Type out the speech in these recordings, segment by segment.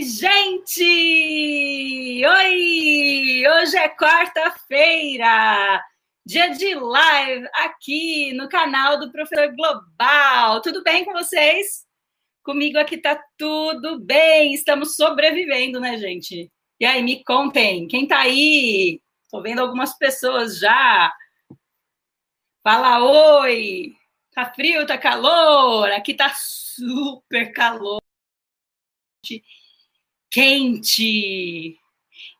Gente! Oi! Hoje é quarta-feira, dia de live aqui no canal do Professor Global. Tudo bem com vocês? Comigo aqui tá tudo bem, estamos sobrevivendo, né, gente? E aí, me contem, quem tá aí? Tô vendo algumas pessoas já. Fala oi! Tá frio, tá calor? Aqui tá super calor quente.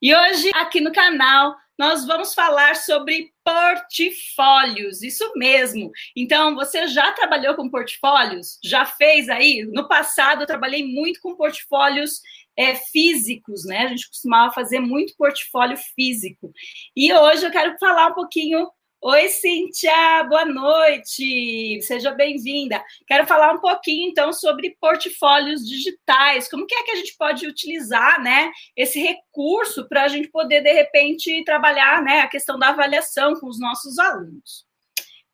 E hoje, aqui no canal, nós vamos falar sobre portfólios, isso mesmo. Então, você já trabalhou com portfólios? Já fez aí? No passado, eu trabalhei muito com portfólios é, físicos, né? A gente costumava fazer muito portfólio físico. E hoje eu quero falar um pouquinho Oi, Cíntia, boa noite, seja bem-vinda. Quero falar um pouquinho, então, sobre portfólios digitais, como que é que a gente pode utilizar, né, esse recurso para a gente poder, de repente, trabalhar, né, a questão da avaliação com os nossos alunos.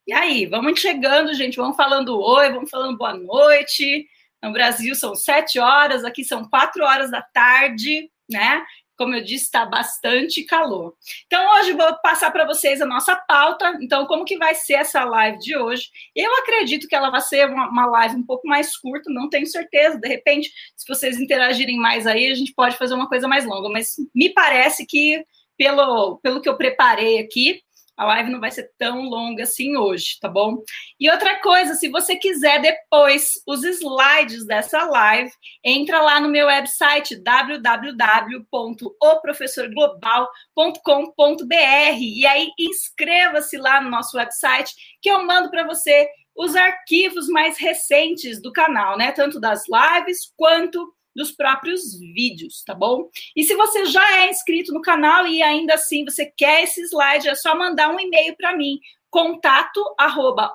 E aí, vamos chegando, gente, vamos falando oi, vamos falando boa noite. No Brasil são sete horas, aqui são quatro horas da tarde, né? Como eu disse, está bastante calor. Então, hoje vou passar para vocês a nossa pauta. Então, como que vai ser essa live de hoje? Eu acredito que ela vai ser uma, uma live um pouco mais curta, não tenho certeza. De repente, se vocês interagirem mais aí, a gente pode fazer uma coisa mais longa. Mas me parece que, pelo, pelo que eu preparei aqui, a live não vai ser tão longa assim hoje, tá bom? E outra coisa, se você quiser depois os slides dessa live, entra lá no meu website www.oprofessorglobal.com.br e aí inscreva-se lá no nosso website que eu mando para você os arquivos mais recentes do canal, né? Tanto das lives quanto dos próprios vídeos, tá bom? E se você já é inscrito no canal e ainda assim você quer esse slide, é só mandar um e-mail para mim, contato arroba.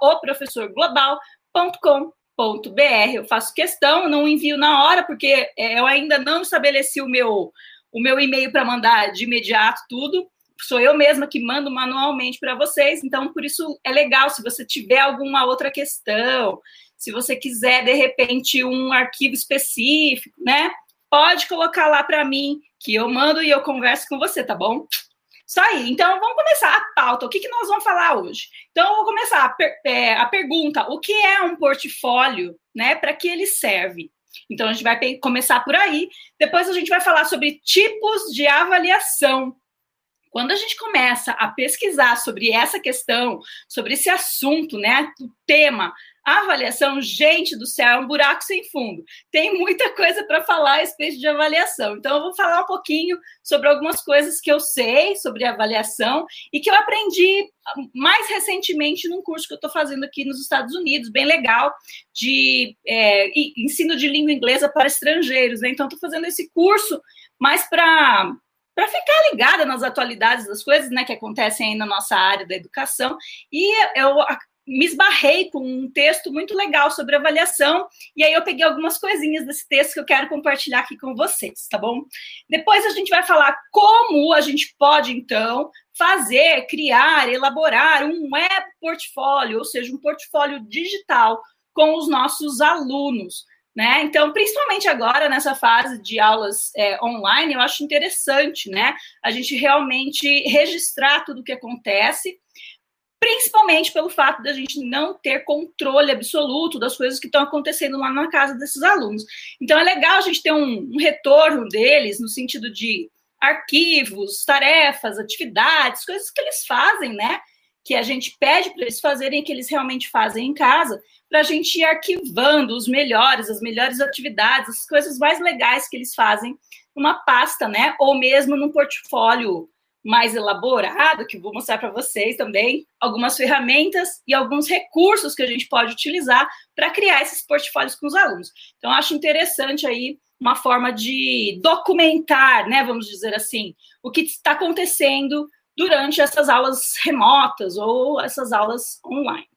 Eu faço questão, não envio na hora, porque é, eu ainda não estabeleci o meu, o meu e-mail para mandar de imediato tudo. Sou eu mesma que mando manualmente para vocês, então por isso é legal se você tiver alguma outra questão, se você quiser, de repente, um arquivo específico, né? Pode colocar lá para mim, que eu mando e eu converso com você, tá bom? Isso aí. Então, vamos começar a pauta. O que, que nós vamos falar hoje? Então, eu vou começar a, per é, a pergunta: o que é um portfólio, né? Para que ele serve? Então, a gente vai começar por aí. Depois, a gente vai falar sobre tipos de avaliação. Quando a gente começa a pesquisar sobre essa questão, sobre esse assunto, né, o tema, a avaliação, gente do céu, é um buraco sem fundo. Tem muita coisa para falar a respeito de avaliação. Então, eu vou falar um pouquinho sobre algumas coisas que eu sei sobre avaliação e que eu aprendi mais recentemente num curso que eu estou fazendo aqui nos Estados Unidos, bem legal, de é, ensino de língua inglesa para estrangeiros. Né? Então, estou fazendo esse curso mais para para ficar ligada nas atualidades das coisas né, que acontecem aí na nossa área da educação. E eu me esbarrei com um texto muito legal sobre avaliação, e aí eu peguei algumas coisinhas desse texto que eu quero compartilhar aqui com vocês, tá bom? Depois a gente vai falar como a gente pode, então, fazer, criar, elaborar um web portfólio, ou seja, um portfólio digital com os nossos alunos. Né? Então, principalmente agora, nessa fase de aulas é, online, eu acho interessante né? a gente realmente registrar tudo o que acontece principalmente pelo fato da gente não ter controle absoluto das coisas que estão acontecendo lá na casa desses alunos. Então é legal a gente ter um, um retorno deles no sentido de arquivos, tarefas, atividades, coisas que eles fazem, né? Que a gente pede para eles fazerem, que eles realmente fazem em casa, para a gente ir arquivando os melhores, as melhores atividades, as coisas mais legais que eles fazem numa pasta, né? Ou mesmo num portfólio mais elaborado, que vou mostrar para vocês também, algumas ferramentas e alguns recursos que a gente pode utilizar para criar esses portfólios com os alunos. Então, acho interessante aí uma forma de documentar, né, vamos dizer assim, o que está acontecendo durante essas aulas remotas ou essas aulas online.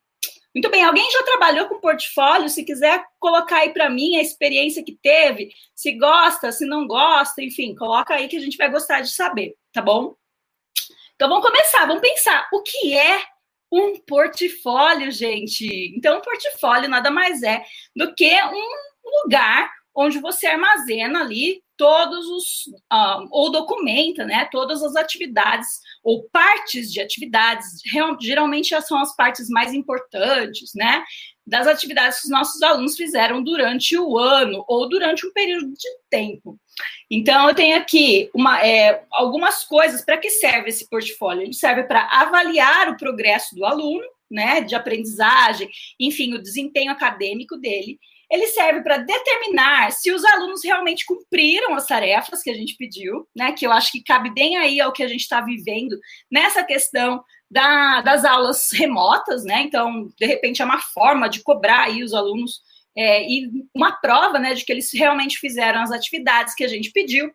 Muito bem, alguém já trabalhou com portfólio? Se quiser colocar aí para mim a experiência que teve, se gosta, se não gosta, enfim, coloca aí que a gente vai gostar de saber, tá bom? Então vamos começar, vamos pensar o que é um portfólio, gente. Então, um portfólio nada mais é do que um lugar onde você armazena ali todos os uh, ou documenta, né, todas as atividades ou partes de atividades, geralmente são as partes mais importantes, né, das atividades que os nossos alunos fizeram durante o ano ou durante um período de tempo. Então, eu tenho aqui uma, é, algumas coisas para que serve esse portfólio. Ele serve para avaliar o progresso do aluno, né, de aprendizagem, enfim, o desempenho acadêmico dele. Ele serve para determinar se os alunos realmente cumpriram as tarefas que a gente pediu, né? Que eu acho que cabe bem aí ao que a gente está vivendo nessa questão da, das aulas remotas, né? Então, de repente, é uma forma de cobrar aí os alunos é, e uma prova, né, de que eles realmente fizeram as atividades que a gente pediu.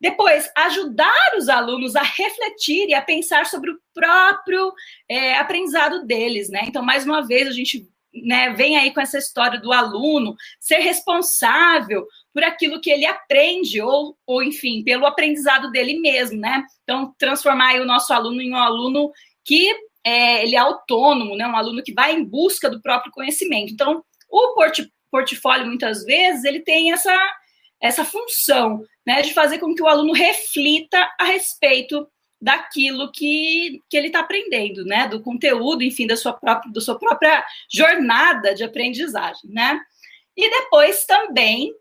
Depois, ajudar os alunos a refletir e a pensar sobre o próprio é, aprendizado deles, né? Então, mais uma vez, a gente né, vem aí com essa história do aluno ser responsável por aquilo que ele aprende, ou, ou enfim, pelo aprendizado dele mesmo, né? Então, transformar o nosso aluno em um aluno que é, ele é autônomo, né? Um aluno que vai em busca do próprio conhecimento. Então, o port portfólio, muitas vezes, ele tem essa, essa função, né? De fazer com que o aluno reflita a respeito daquilo que, que ele está aprendendo, né? Do conteúdo, enfim, da sua própria, da sua própria jornada de aprendizagem, né? E depois também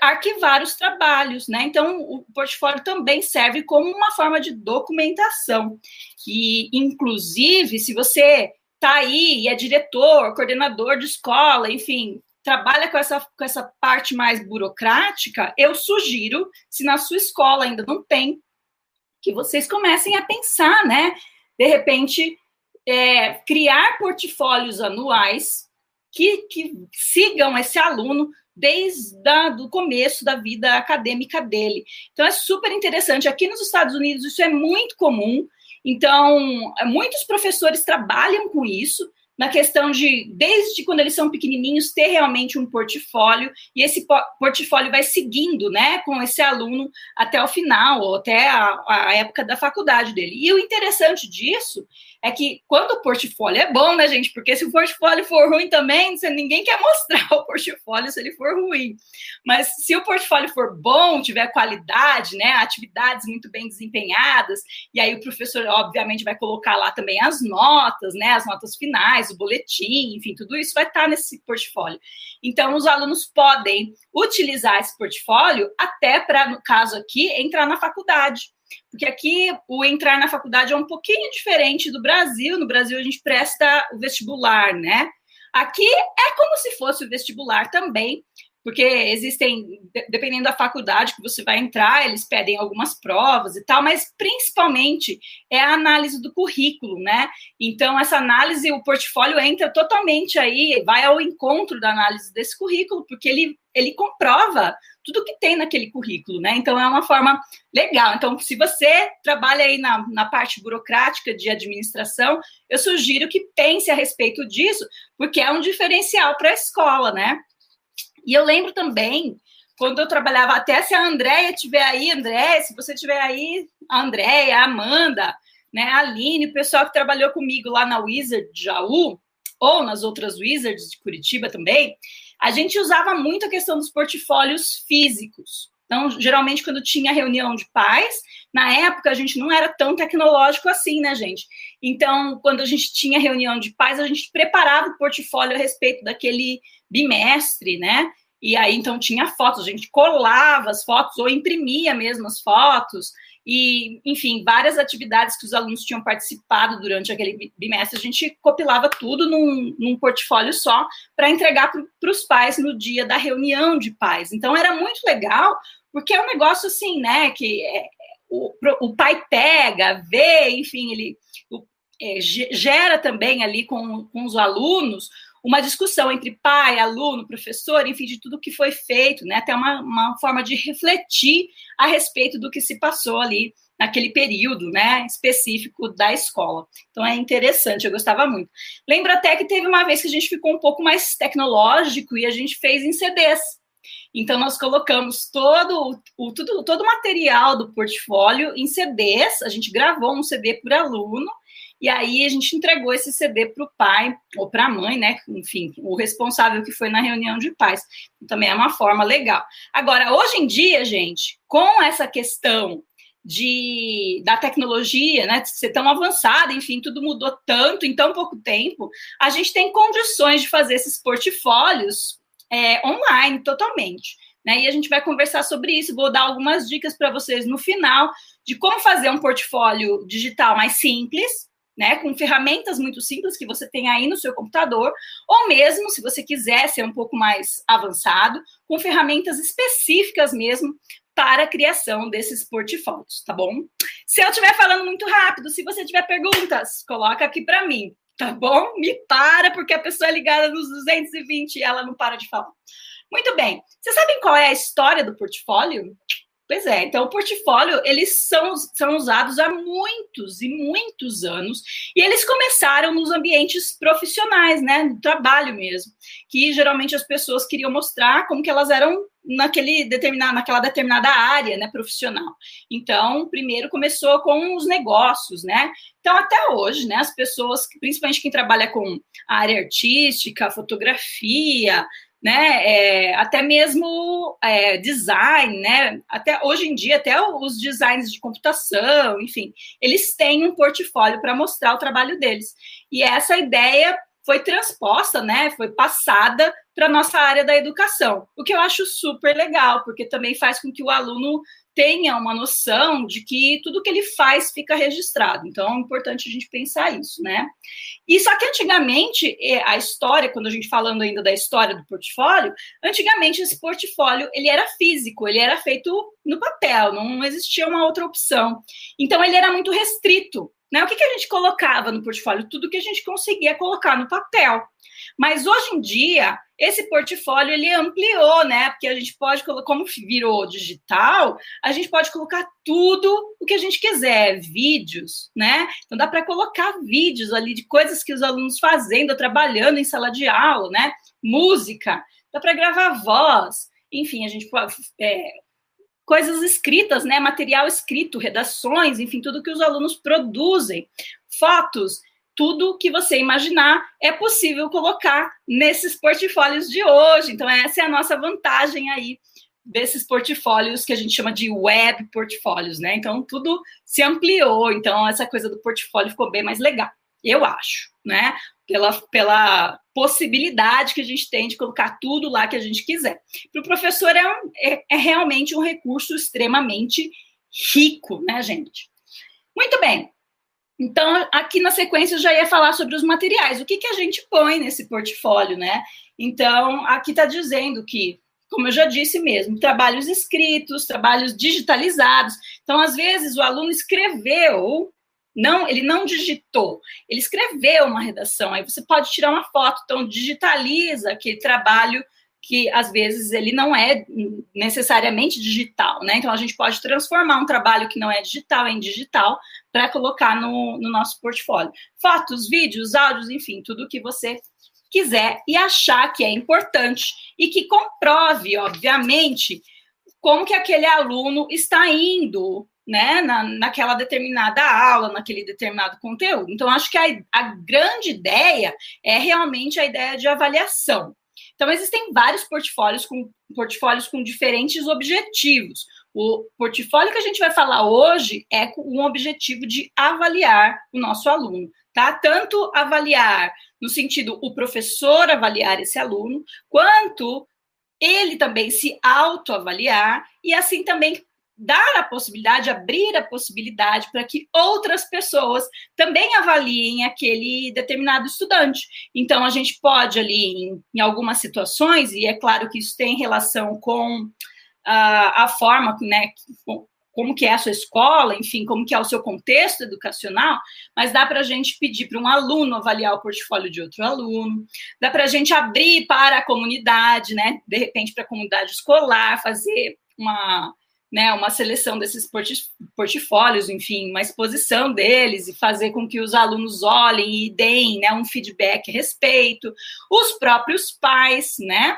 arquivar os trabalhos, né? Então, o portfólio também serve como uma forma de documentação. E, inclusive, se você está aí e é diretor, coordenador de escola, enfim, trabalha com essa, com essa parte mais burocrática, eu sugiro, se na sua escola ainda não tem, que vocês comecem a pensar, né? De repente, é, criar portfólios anuais que, que sigam esse aluno desde o começo da vida acadêmica dele. Então, é super interessante. Aqui nos Estados Unidos, isso é muito comum. Então, muitos professores trabalham com isso na questão de, desde quando eles são pequenininhos, ter realmente um portfólio, e esse portfólio vai seguindo, né, com esse aluno até o final, ou até a, a época da faculdade dele. E o interessante disso é que quando o portfólio é bom, né, gente? Porque se o portfólio for ruim também, ninguém quer mostrar o portfólio se ele for ruim. Mas se o portfólio for bom, tiver qualidade, né, atividades muito bem desempenhadas, e aí o professor, obviamente, vai colocar lá também as notas, né, as notas finais, o boletim, enfim, tudo isso vai estar nesse portfólio. Então, os alunos podem utilizar esse portfólio até para, no caso aqui, entrar na faculdade. Porque aqui o entrar na faculdade é um pouquinho diferente do Brasil. No Brasil a gente presta o vestibular, né? Aqui é como se fosse o vestibular também, porque existem, dependendo da faculdade que você vai entrar, eles pedem algumas provas e tal, mas principalmente é a análise do currículo, né? Então, essa análise, o portfólio entra totalmente aí, vai ao encontro da análise desse currículo, porque ele, ele comprova tudo que tem naquele currículo, né? Então, é uma forma legal. Então, se você trabalha aí na, na parte burocrática de administração, eu sugiro que pense a respeito disso, porque é um diferencial para a escola, né? E eu lembro também, quando eu trabalhava, até se a Andréia estiver aí, André, se você estiver aí, a Andréia, a Amanda, né, a Aline, o pessoal que trabalhou comigo lá na Wizard de Jaú, ou nas outras Wizards de Curitiba também, a gente usava muito a questão dos portfólios físicos. Então, geralmente, quando tinha reunião de pais, na época a gente não era tão tecnológico assim, né, gente? Então, quando a gente tinha reunião de pais, a gente preparava o portfólio a respeito daquele bimestre, né? E aí, então, tinha fotos, a gente colava as fotos ou imprimia mesmo as fotos, e, enfim, várias atividades que os alunos tinham participado durante aquele bimestre, a gente compilava tudo num, num portfólio só para entregar para os pais no dia da reunião de pais. Então, era muito legal, porque é um negócio assim, né, que é, o, o pai pega, vê, enfim, ele o, é, gera também ali com, com os alunos uma discussão entre pai, aluno, professor, enfim, de tudo que foi feito, né? Até uma, uma forma de refletir a respeito do que se passou ali naquele período, né, específico da escola. Então é interessante, eu gostava muito. Lembro até que teve uma vez que a gente ficou um pouco mais tecnológico e a gente fez em CDs. Então nós colocamos todo o tudo, todo o material do portfólio em CDs, a gente gravou um CD por aluno E aí a gente entregou esse CD para o pai ou para a mãe, né? Enfim, o responsável que foi na reunião de pais. Também é uma forma legal. Agora, hoje em dia, gente, com essa questão de, da tecnologia, né, de ser tão avançada, enfim, tudo mudou tanto em tão pouco tempo, a gente tem condições de fazer esses portfólios é, online totalmente. Né? E a gente vai conversar sobre isso. Vou dar algumas dicas para vocês no final de como fazer um portfólio digital mais simples, né, com ferramentas muito simples que você tem aí no seu computador, ou mesmo, se você quiser ser um pouco mais avançado, com ferramentas específicas mesmo para a criação desses portfólios, tá bom? Se eu estiver falando muito rápido, se você tiver perguntas, coloca aqui para mim, tá bom? Me para, porque a pessoa é ligada nos 220 e ela não para de falar. Muito bem. Vocês sabem qual é a história do portfólio? Pois é, então o portfólio, eles são, são usados há muitos e muitos anos, e eles começaram nos ambientes profissionais, né, no trabalho mesmo, que geralmente as pessoas queriam mostrar como que elas eram naquele determinado, naquela determinada área, né, profissional. Então, primeiro começou com os negócios, né, então até hoje, né, as pessoas, principalmente quem trabalha com a área artística, fotografia, né? É, até mesmo é, design, né? Até hoje em dia, até os designs de computação, enfim, eles têm um portfólio para mostrar o trabalho deles. E essa ideia foi transposta, né? Foi passada para nossa área da educação, o que eu acho super legal, porque também faz com que o aluno tenha uma noção de que tudo que ele faz fica registrado. Então, é importante a gente pensar isso, né? E só que antigamente, a história, quando a gente falando ainda da história do portfólio, antigamente esse portfólio, ele era físico, ele era feito no papel, não existia uma outra opção. Então, ele era muito restrito. Né? O que, que a gente colocava no portfólio? Tudo que a gente conseguia colocar no papel. Mas hoje em dia, esse portfólio ele ampliou, né? Porque a gente pode como virou digital, a gente pode colocar tudo o que a gente quiser, vídeos, né? Então dá para colocar vídeos ali de coisas que os alunos fazendo, trabalhando em sala de aula, né? Música, dá para gravar voz, enfim, a gente pode é, coisas escritas, né? Material escrito, redações, enfim, tudo que os alunos produzem, fotos tudo que você imaginar é possível colocar nesses portfólios de hoje. Então, essa é a nossa vantagem aí desses portfólios que a gente chama de web portfólios, né? Então, tudo se ampliou. Então, essa coisa do portfólio ficou bem mais legal, eu acho, né? Pela, pela possibilidade que a gente tem de colocar tudo lá que a gente quiser. Para o professor, é, um, é, é realmente um recurso extremamente rico, né, gente? Muito bem. Então, aqui na sequência eu já ia falar sobre os materiais. O que, que a gente põe nesse portfólio, né? Então, aqui está dizendo que, como eu já disse mesmo, trabalhos escritos, trabalhos digitalizados. Então, às vezes, o aluno escreveu, não, ele não digitou, ele escreveu uma redação. Aí você pode tirar uma foto, então digitaliza aquele trabalho que às vezes ele não é necessariamente digital, né? Então a gente pode transformar um trabalho que não é digital em digital para colocar no, no nosso portfólio. Fotos, vídeos, áudios, enfim, tudo que você quiser e achar que é importante e que comprove, obviamente, como que aquele aluno está indo, né, na, naquela determinada aula, naquele determinado conteúdo. Então, acho que a, a grande ideia é realmente a ideia de avaliação. Então, existem vários portfólios com, portfólios com diferentes objetivos. O portfólio que a gente vai falar hoje é com um objetivo de avaliar o nosso aluno, tá? Tanto avaliar no sentido o professor avaliar esse aluno, quanto ele também se autoavaliar e assim também dar a possibilidade, abrir a possibilidade para que outras pessoas também avaliem aquele determinado estudante. Então, a gente pode ali, em, em algumas situações, e é claro que isso tem relação com uh, a forma, né, como que é a sua escola, enfim, como que é o seu contexto educacional, mas dá para a gente pedir para um aluno avaliar o portfólio de outro aluno, dá para a gente abrir para a comunidade, né, de repente para a comunidade escolar, fazer uma né, uma seleção desses portfólios, enfim, uma exposição deles e fazer com que os alunos olhem e deem né, um feedback a respeito, os próprios pais, né,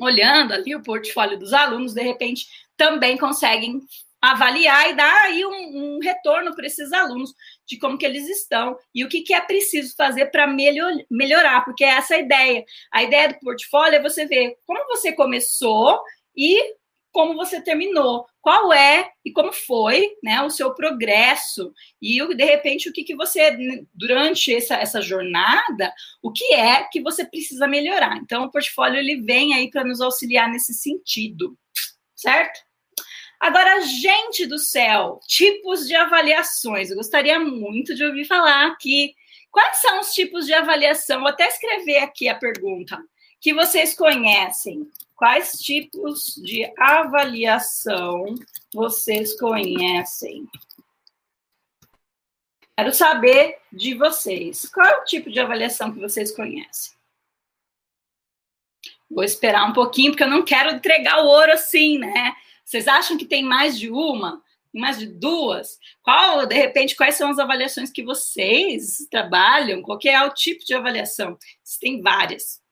olhando ali o portfólio dos alunos, de repente também conseguem avaliar e dar aí um, um retorno para esses alunos de como que eles estão e o que, que é preciso fazer para melhor, melhorar, porque é essa a ideia. A ideia do portfólio é você ver como você começou e como você terminou, qual é e como foi né, o seu progresso, e de repente o que, que você, durante essa, essa jornada, o que é que você precisa melhorar. Então, o portfólio ele vem aí para nos auxiliar nesse sentido, certo? Agora, gente do céu, tipos de avaliações. Eu gostaria muito de ouvir falar aqui. Quais são os tipos de avaliação? Vou até escrever aqui a pergunta que vocês conhecem. Quais tipos de avaliação vocês conhecem? Quero saber de vocês. Qual é o tipo de avaliação que vocês conhecem? Vou esperar um pouquinho, porque eu não quero entregar o ouro assim, né? Vocês acham que tem mais de uma? Mais de duas? Qual, de repente, quais são as avaliações que vocês trabalham? Qual é o tipo de avaliação? Tem várias.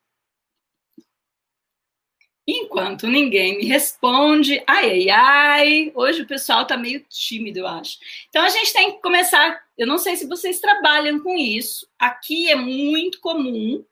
Enquanto ninguém me responde, ai, ai, ai, hoje o pessoal tá meio tímido, eu acho. Então a gente tem que começar. Eu não sei se vocês trabalham com isso. Aqui é muito comum,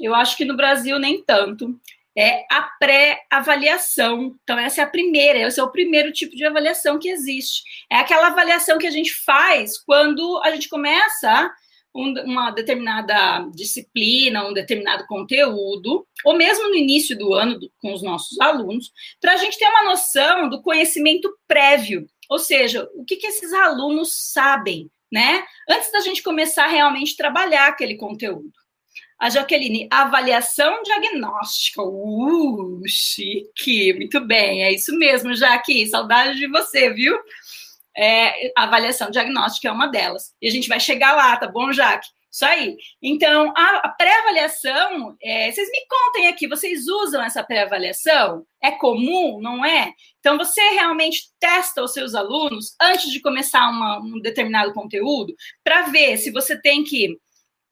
eu acho que no Brasil nem tanto. É a pré-avaliação. Então, essa é a primeira, esse é o primeiro tipo de avaliação que existe. É aquela avaliação que a gente faz quando a gente começa uma determinada disciplina, um determinado conteúdo, ou mesmo no início do ano do, com os nossos alunos, para a gente ter uma noção do conhecimento prévio, ou seja, o que, que esses alunos sabem, né? Antes da gente começar a realmente trabalhar aquele conteúdo. A Jaqueline, avaliação diagnóstica. Uh, chique, muito bem, é isso mesmo, Jaque, saudade de você, viu? É, a avaliação diagnóstica é uma delas. E a gente vai chegar lá, tá bom, Jaque? Isso aí. Então, a, pré-avaliação, é, vocês me contem aqui, vocês usam essa pré-avaliação? É comum, não é? Então, você realmente testa os seus alunos antes de começar uma, um determinado conteúdo, para ver se você tem que,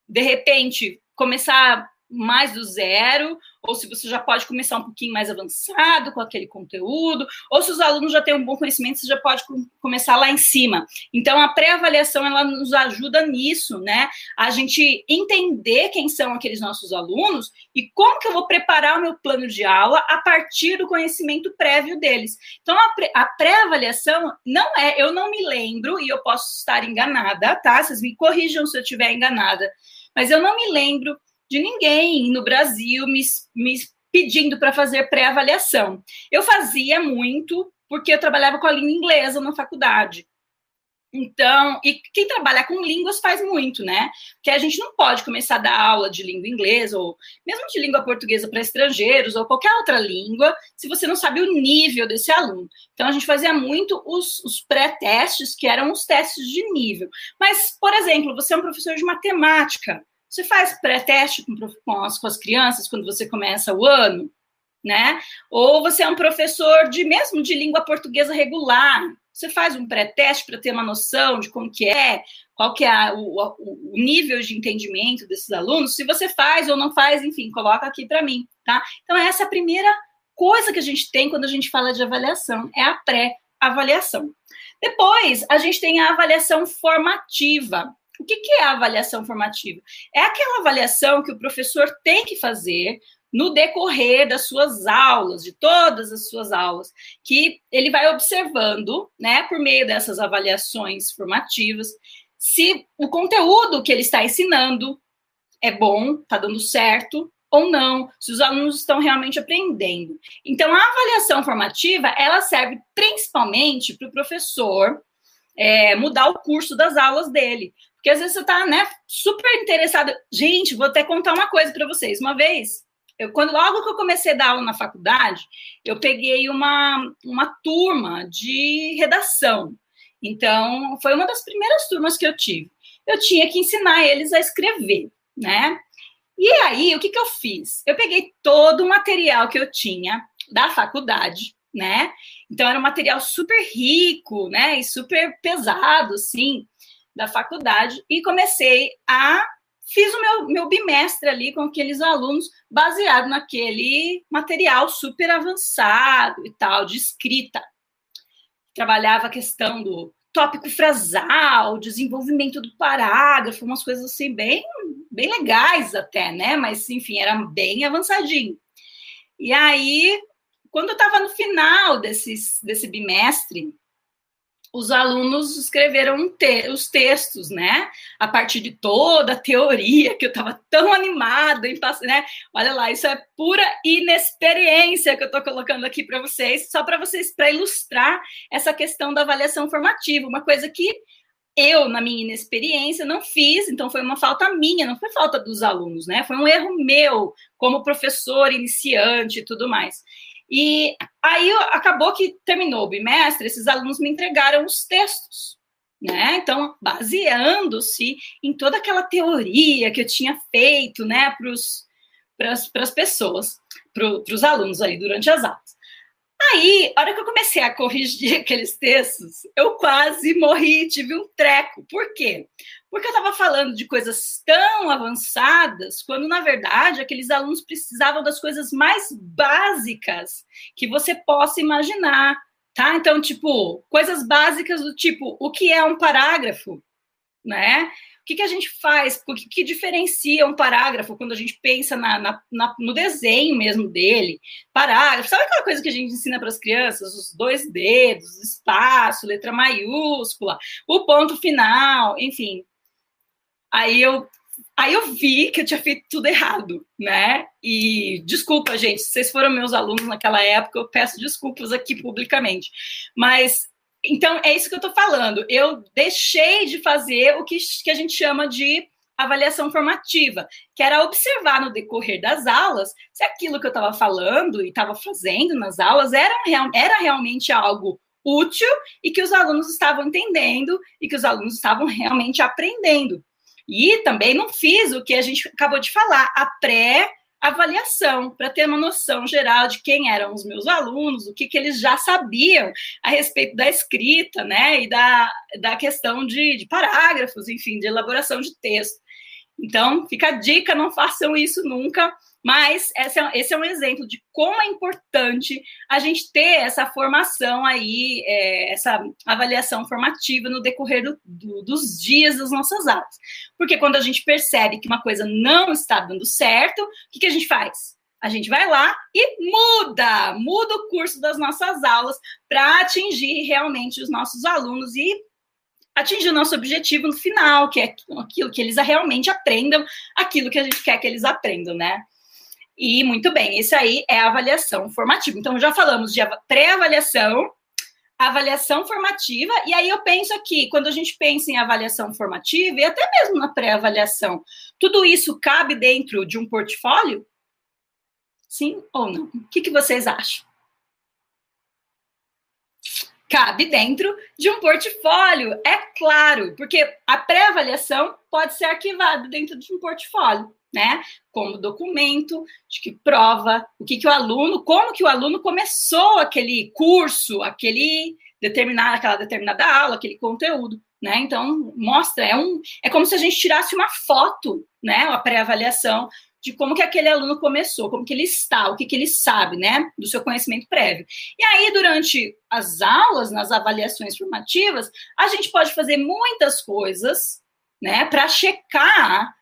de repente, começar mais do zero, ou se você já pode começar um pouquinho mais avançado com aquele conteúdo, ou se os alunos já têm um bom conhecimento, você já pode começar lá em cima. Então, a pré-avaliação, ela nos ajuda nisso, né? A gente entender quem são aqueles nossos alunos e como que eu vou preparar o meu plano de aula a partir do conhecimento prévio deles. Então, a pré-avaliação não é, eu não me lembro, e eu posso estar enganada, tá? Vocês me corrijam se eu estiver enganada, mas eu não me lembro de ninguém no Brasil me, me pedindo para fazer pré-avaliação. Eu fazia muito porque eu trabalhava com a língua inglesa na faculdade. Então, e quem trabalha com línguas faz muito, né? Porque a gente não pode começar a dar aula de língua inglesa, ou mesmo de língua portuguesa para estrangeiros, ou qualquer outra língua, se você não sabe o nível desse aluno. Então, a gente fazia muito os, os pré-testes, que eram os testes de nível. Mas, por exemplo, você é um professor de matemática, você faz pré-teste com, com, as, com as crianças quando você começa o ano, né? Ou você é um professor de mesmo de língua portuguesa regular. Você faz um pré-teste para ter uma noção de como que é, qual que é o, o, nível de entendimento desses alunos. Se você faz ou não faz, enfim, coloca aqui para mim, tá? Então, essa é a primeira coisa que a gente tem quando a gente fala de avaliação, é a pré-avaliação. Depois, a gente tem a avaliação formativa. O que, que é a avaliação formativa? É aquela avaliação que o professor tem que fazer no decorrer das suas aulas, de todas as suas aulas, que ele vai observando, né, por meio dessas avaliações formativas, se o conteúdo que ele está ensinando é bom, está dando certo ou não, se os alunos estão realmente aprendendo. Então, a avaliação formativa, ela serve principalmente para o professor é, mudar o curso das aulas dele. Porque às vezes você está né, super interessado. Gente, vou até contar uma coisa para vocês. Uma vez, eu, quando logo que eu comecei a dar aula na faculdade, eu peguei uma, uma turma de redação. Então, foi uma das primeiras turmas que eu tive. Eu tinha que ensinar eles a escrever, né? E aí, o que, que eu fiz? Eu peguei todo o material que eu tinha da faculdade, né? Então, era um material super rico, né? E super pesado, assim da faculdade e comecei a fiz o meu, meu bimestre ali com aqueles alunos baseado naquele material super avançado e tal de escrita trabalhava a questão do tópico frasal, desenvolvimento do parágrafo, umas coisas assim bem, bem legais até, né? Mas enfim, era bem avançadinho. E aí, quando eu estava no final desses, desse bimestre, os alunos escreveram te os textos, né? A partir de toda a teoria que eu estava tão animada em passar, né? Olha lá, isso é pura inexperiência que eu estou colocando aqui para vocês, só para vocês, para ilustrar essa questão da avaliação formativa, uma coisa que eu, na minha inexperiência, não fiz, então foi uma falta minha, não foi falta dos alunos, né? Foi um erro meu, como professor iniciante e tudo mais. E aí acabou que terminou o bimestre, esses alunos me entregaram os textos, né? Então, baseando-se em toda aquela teoria que eu tinha feito, né, para as pessoas, para os alunos aí durante as aulas. Aí, a hora que eu comecei a corrigir aqueles textos, eu quase morri, tive um treco. Por quê? Porque eu estava falando de coisas tão avançadas, quando, na verdade, aqueles alunos precisavam das coisas mais básicas que você possa imaginar, tá? Então, tipo, coisas básicas do tipo, o que é um parágrafo, né? O que, que a gente faz? O que, que diferencia um parágrafo quando a gente pensa na, na, na, no desenho mesmo dele? Parágrafo, sabe aquela coisa que a gente ensina para as crianças? Os dois dedos, espaço, letra maiúscula, o ponto final, enfim. Aí eu Aí eu vi que eu tinha feito tudo errado, né? E desculpa, gente, se vocês foram meus alunos naquela época, eu peço desculpas aqui publicamente. Mas então, é isso que eu estou falando. Eu deixei de fazer o que, que a gente chama de avaliação formativa, que era observar no decorrer das aulas se aquilo que eu estava falando e estava fazendo nas aulas era, era realmente algo útil e que os alunos estavam entendendo e que os alunos estavam realmente aprendendo. E também não fiz o que a gente acabou de falar, a pré avaliação, para ter uma noção geral de quem eram os meus alunos, o que, que eles já sabiam a respeito da escrita, né, e da, da questão de, de parágrafos, enfim, de elaboração de texto. Então, fica a dica, não façam isso nunca, mas esse é, esse é um exemplo de como é importante a gente ter essa formação aí, é, essa avaliação formativa no decorrer do, do, dos dias das nossas aulas. Porque quando a gente percebe que uma coisa não está dando certo, o que, que a gente faz? A gente vai lá e muda, muda o curso das nossas aulas para atingir realmente os nossos alunos e atingir o nosso objetivo no final, que é aquilo que eles realmente aprendam, aquilo que a gente quer que eles aprendam, né? E muito bem, isso aí é avaliação formativa. Então, já falamos de pré-avaliação, avaliação formativa, e aí eu penso aqui, quando a gente pensa em avaliação formativa, e até mesmo na pré-avaliação, tudo isso cabe dentro de um portfólio? Sim ou não? O que, que vocês acham? Cabe dentro de um portfólio, é claro, porque a pré-avaliação pode ser arquivada dentro de um portfólio né? Como documento de que prova o que, que o aluno, como que o aluno começou aquele curso, aquele determinada, aquela determinada aula, aquele conteúdo, né? Então mostra, é um, é como se a gente tirasse uma foto, né? A pré-avaliação de como que aquele aluno começou, como que ele está, o que, que ele sabe, né, do seu conhecimento prévio. E aí, durante as aulas, nas avaliações formativas, a gente pode fazer muitas coisas, né, para checar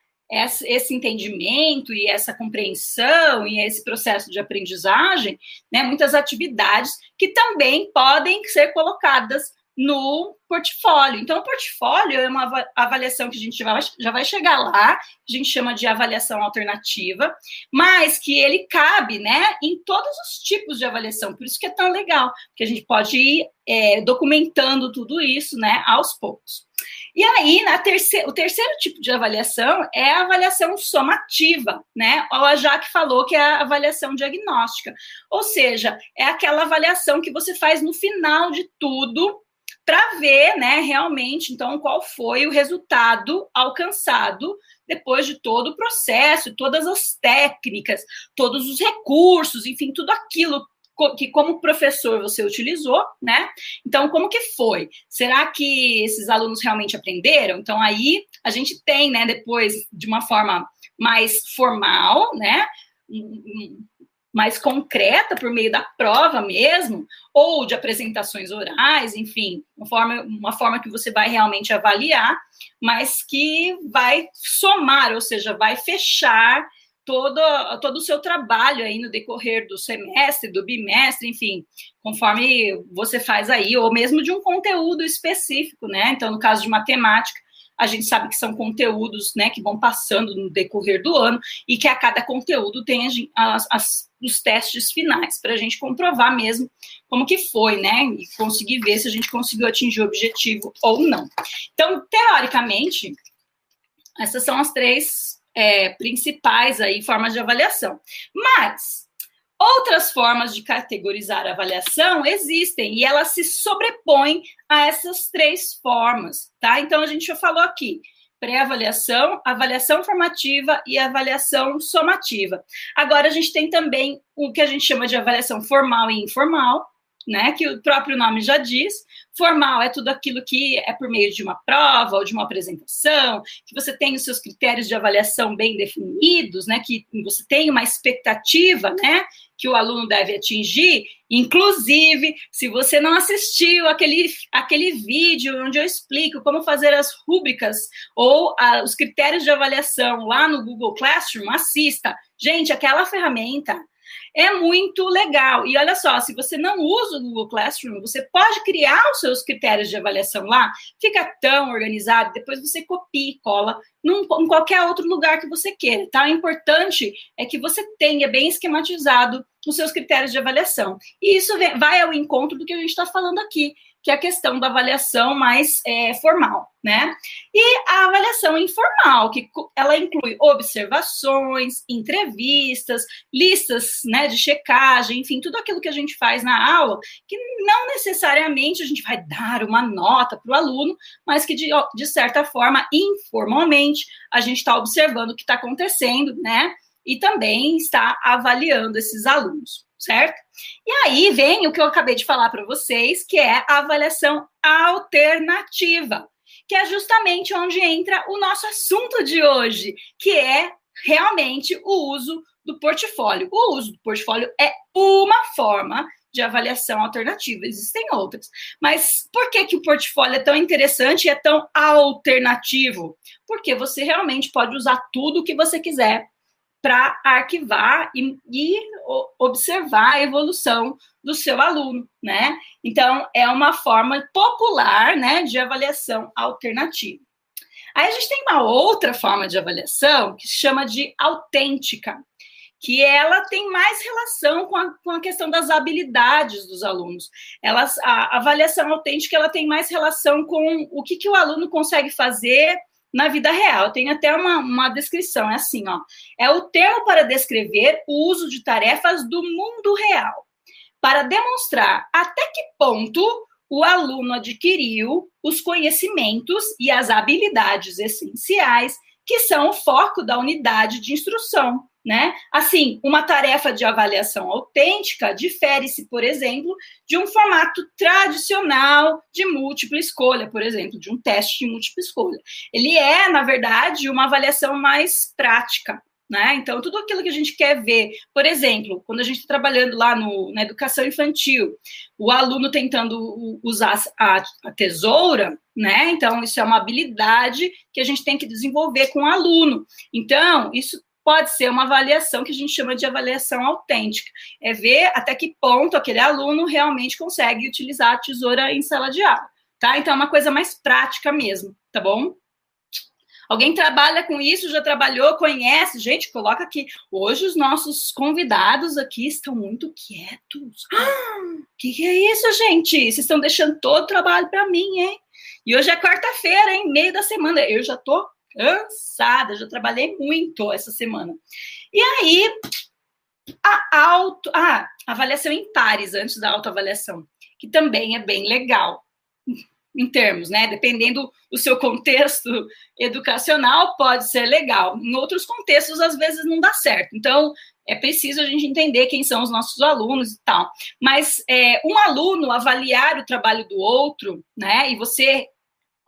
esse entendimento e essa compreensão e esse processo de aprendizagem, né, muitas atividades que também podem ser colocadas no portfólio. Então, o portfólio é uma avaliação que a gente já vai, chegar lá, a gente chama de avaliação alternativa, mas que ele cabe né, em todos os tipos de avaliação, por isso que é tão legal, porque a gente pode ir é, documentando tudo isso né, aos poucos. E aí, na terceira, o terceiro tipo de avaliação é a avaliação somativa, né? A Jaque falou que é a avaliação diagnóstica. Ou seja, é aquela avaliação que você faz no final de tudo para ver, né, realmente, então, qual foi o resultado alcançado depois de todo o processo, todas as técnicas, todos os recursos, enfim, tudo aquilo que como professor você utilizou, né? Então, como que foi? Será que esses alunos realmente aprenderam? Então, aí a gente tem, né, depois, de uma forma mais formal, né? Mais concreta por meio da prova mesmo, ou de apresentações orais, enfim, uma forma, uma forma que você vai realmente avaliar, mas que vai somar, ou seja, vai fechar todo, todo o seu trabalho aí no decorrer do semestre, do bimestre, enfim, conforme você faz aí, ou mesmo de um conteúdo específico, né? Então, no caso de matemática, a gente sabe que são conteúdos né, que vão passando no decorrer do ano e que a cada conteúdo tem as, as, os testes finais para a gente comprovar mesmo como que foi, né? E conseguir ver se a gente conseguiu atingir o objetivo ou não. Então, teoricamente, essas são as três é, principais aí formas de avaliação. Mas Outras formas de categorizar a avaliação existem e elas se sobrepõem a essas três formas, tá? Então a gente já falou aqui pré-avaliação, avaliação formativa e avaliação somativa. Agora a gente tem também o que a gente chama de avaliação formal e informal, né? Que o próprio nome já diz. Formal é tudo aquilo que é por meio de uma prova ou de uma apresentação, que você tem os seus critérios de avaliação bem definidos, né? Que você tem uma expectativa, né? Que o aluno deve atingir. Inclusive, se você não assistiu aquele, aquele vídeo onde eu explico como fazer as rúbricas ou a, os critérios de avaliação lá no Google Classroom, assista. Gente, aquela ferramenta é muito legal. E olha só, se você não usa o Google Classroom, você pode criar os seus critérios de avaliação lá, fica tão organizado, depois você copia e cola num, em qualquer outro lugar que você queira, tá? O importante é que você tenha bem esquematizado os seus critérios de avaliação. E isso vai ao encontro do que a gente está falando aqui, que é a questão da avaliação mais é, formal, né? E a avaliação informal, que ela inclui observações, entrevistas, listas né, de checagem, enfim, tudo aquilo que a gente faz na aula, que não necessariamente a gente vai dar uma nota para o aluno, mas que, de, de certa forma, informalmente, a gente está observando o que está acontecendo, né? E também está avaliando esses alunos certo? E aí vem o que eu acabei de falar para vocês, que é a avaliação alternativa, que é justamente onde entra o nosso assunto de hoje, que é realmente o uso do portfólio. O uso do portfólio é uma forma de avaliação alternativa, existem outras. Mas por que, que o portfólio é tão interessante e é tão alternativo? Porque você realmente pode usar tudo o que você quiser para arquivar e, e, observar a evolução do seu aluno, né? Então, é uma forma popular, né, de avaliação alternativa. Aí a gente tem uma outra forma de avaliação que se chama de autêntica, que ela tem mais relação com a, com a questão das habilidades dos alunos. Elas, a, avaliação autêntica ela tem mais relação com o que, que o aluno consegue fazer na vida real. Tem até uma, uma descrição, é assim, ó. É o termo para descrever o uso de tarefas do mundo real, para demonstrar até que ponto o aluno adquiriu os conhecimentos e as habilidades essenciais que são o foco da unidade de instrução né? Assim, uma tarefa de avaliação autêntica difere-se, por exemplo, de um formato tradicional de múltipla escolha, por exemplo, de um teste de múltipla escolha. Ele é, na verdade, uma avaliação mais prática, né? Então, tudo aquilo que a gente quer ver, por exemplo, quando a gente está trabalhando lá no, na educação infantil, o aluno tentando usar a, a, tesoura, né? Então, isso é uma habilidade que a gente tem que desenvolver com o aluno. Então, isso pode ser uma avaliação que a gente chama de avaliação autêntica. É ver até que ponto aquele aluno realmente consegue utilizar a tesoura em sala de aula, tá? Então, é uma coisa mais prática mesmo, tá bom? Alguém trabalha com isso, já trabalhou, conhece? Gente, coloca aqui. Hoje os nossos convidados aqui estão muito quietos. O ah, que, que é isso, gente? Vocês estão deixando todo o trabalho para mim, hein? E hoje é quarta-feira, hein? Meio da semana. Eu já tô cansada, já trabalhei muito essa semana. E aí, a auto, ah, avaliação em pares antes da autoavaliação, que também é bem legal em termos, né? Dependendo do seu contexto educacional, pode ser legal. Em outros contextos, às vezes não dá certo. Então, é preciso a gente entender quem são os nossos alunos e tal. Mas é, um aluno avaliar o trabalho do outro, né? E você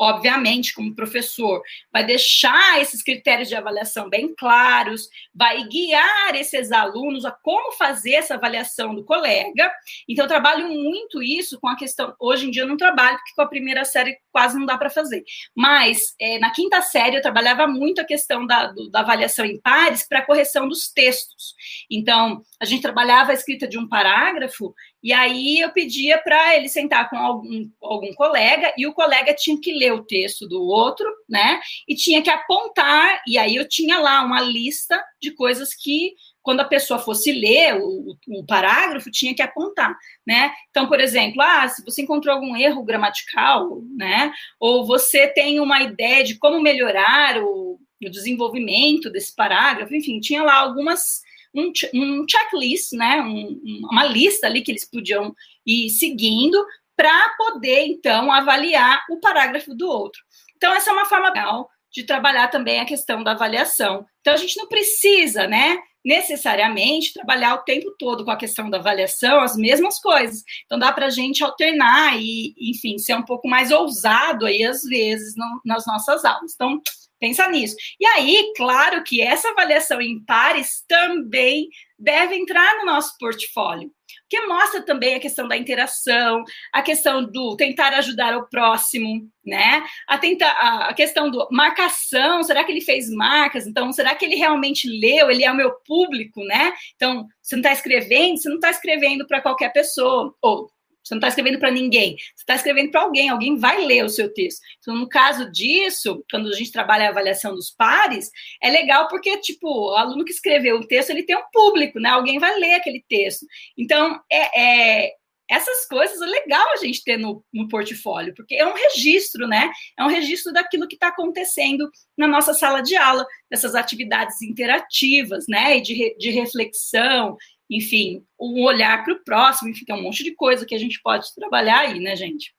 obviamente, como professor, vai deixar esses critérios de avaliação bem claros, vai guiar esses alunos a como fazer essa avaliação do colega. Então, eu trabalho muito isso com a questão. Hoje em dia, eu não trabalho, porque com a primeira série quase não dá para fazer. Mas, é, na quinta série, eu trabalhava muito a questão da, do, da avaliação em pares para correção dos textos. Então, a gente trabalhava a escrita de um parágrafo e aí eu pedia para ele sentar com algum, algum colega e o colega tinha que ler o texto do outro, né? E tinha que apontar, e aí eu tinha lá uma lista de coisas que quando a pessoa fosse ler o, o, parágrafo, tinha que apontar, né? Então, por exemplo, ah, se você encontrou algum erro gramatical, né? Ou você tem uma ideia de como melhorar o, o desenvolvimento desse parágrafo, enfim, tinha lá algumas um, um checklist, né, um, uma lista ali que eles podiam ir seguindo para poder, então, avaliar o parágrafo do outro. Então, essa é uma forma legal de trabalhar também a questão da avaliação. Então, a gente não precisa, né, necessariamente trabalhar o tempo todo com a questão da avaliação, as mesmas coisas. Então, dá para a gente alternar e, enfim, ser um pouco mais ousado aí, às vezes, no, nas nossas aulas. Então, Pensa nisso. E aí, claro que essa avaliação em pares também deve entrar no nosso portfólio, que mostra também a questão da interação, a questão do tentar ajudar o próximo, né? A, tentar, a questão do marcação, será que ele fez marcas? Então, será que ele realmente leu? Ele é o meu público, né? Então, você não está escrevendo, você não está escrevendo para qualquer pessoa, ou você não está escrevendo para ninguém, você está escrevendo para alguém, alguém vai ler o seu texto. Então, no caso disso, quando a gente trabalha a avaliação dos pares, é legal porque, tipo, o aluno que escreveu o texto, ele tem um público, né? Alguém vai ler aquele texto. Então, é, é essas coisas é legal a gente ter no, no, portfólio, porque é um registro, né? É um registro daquilo que está acontecendo na nossa sala de aula, dessas atividades interativas, né? E de, de reflexão, enfim, um olhar para o próximo, enfim, tem um monte de coisa que a gente pode trabalhar aí, né, gente?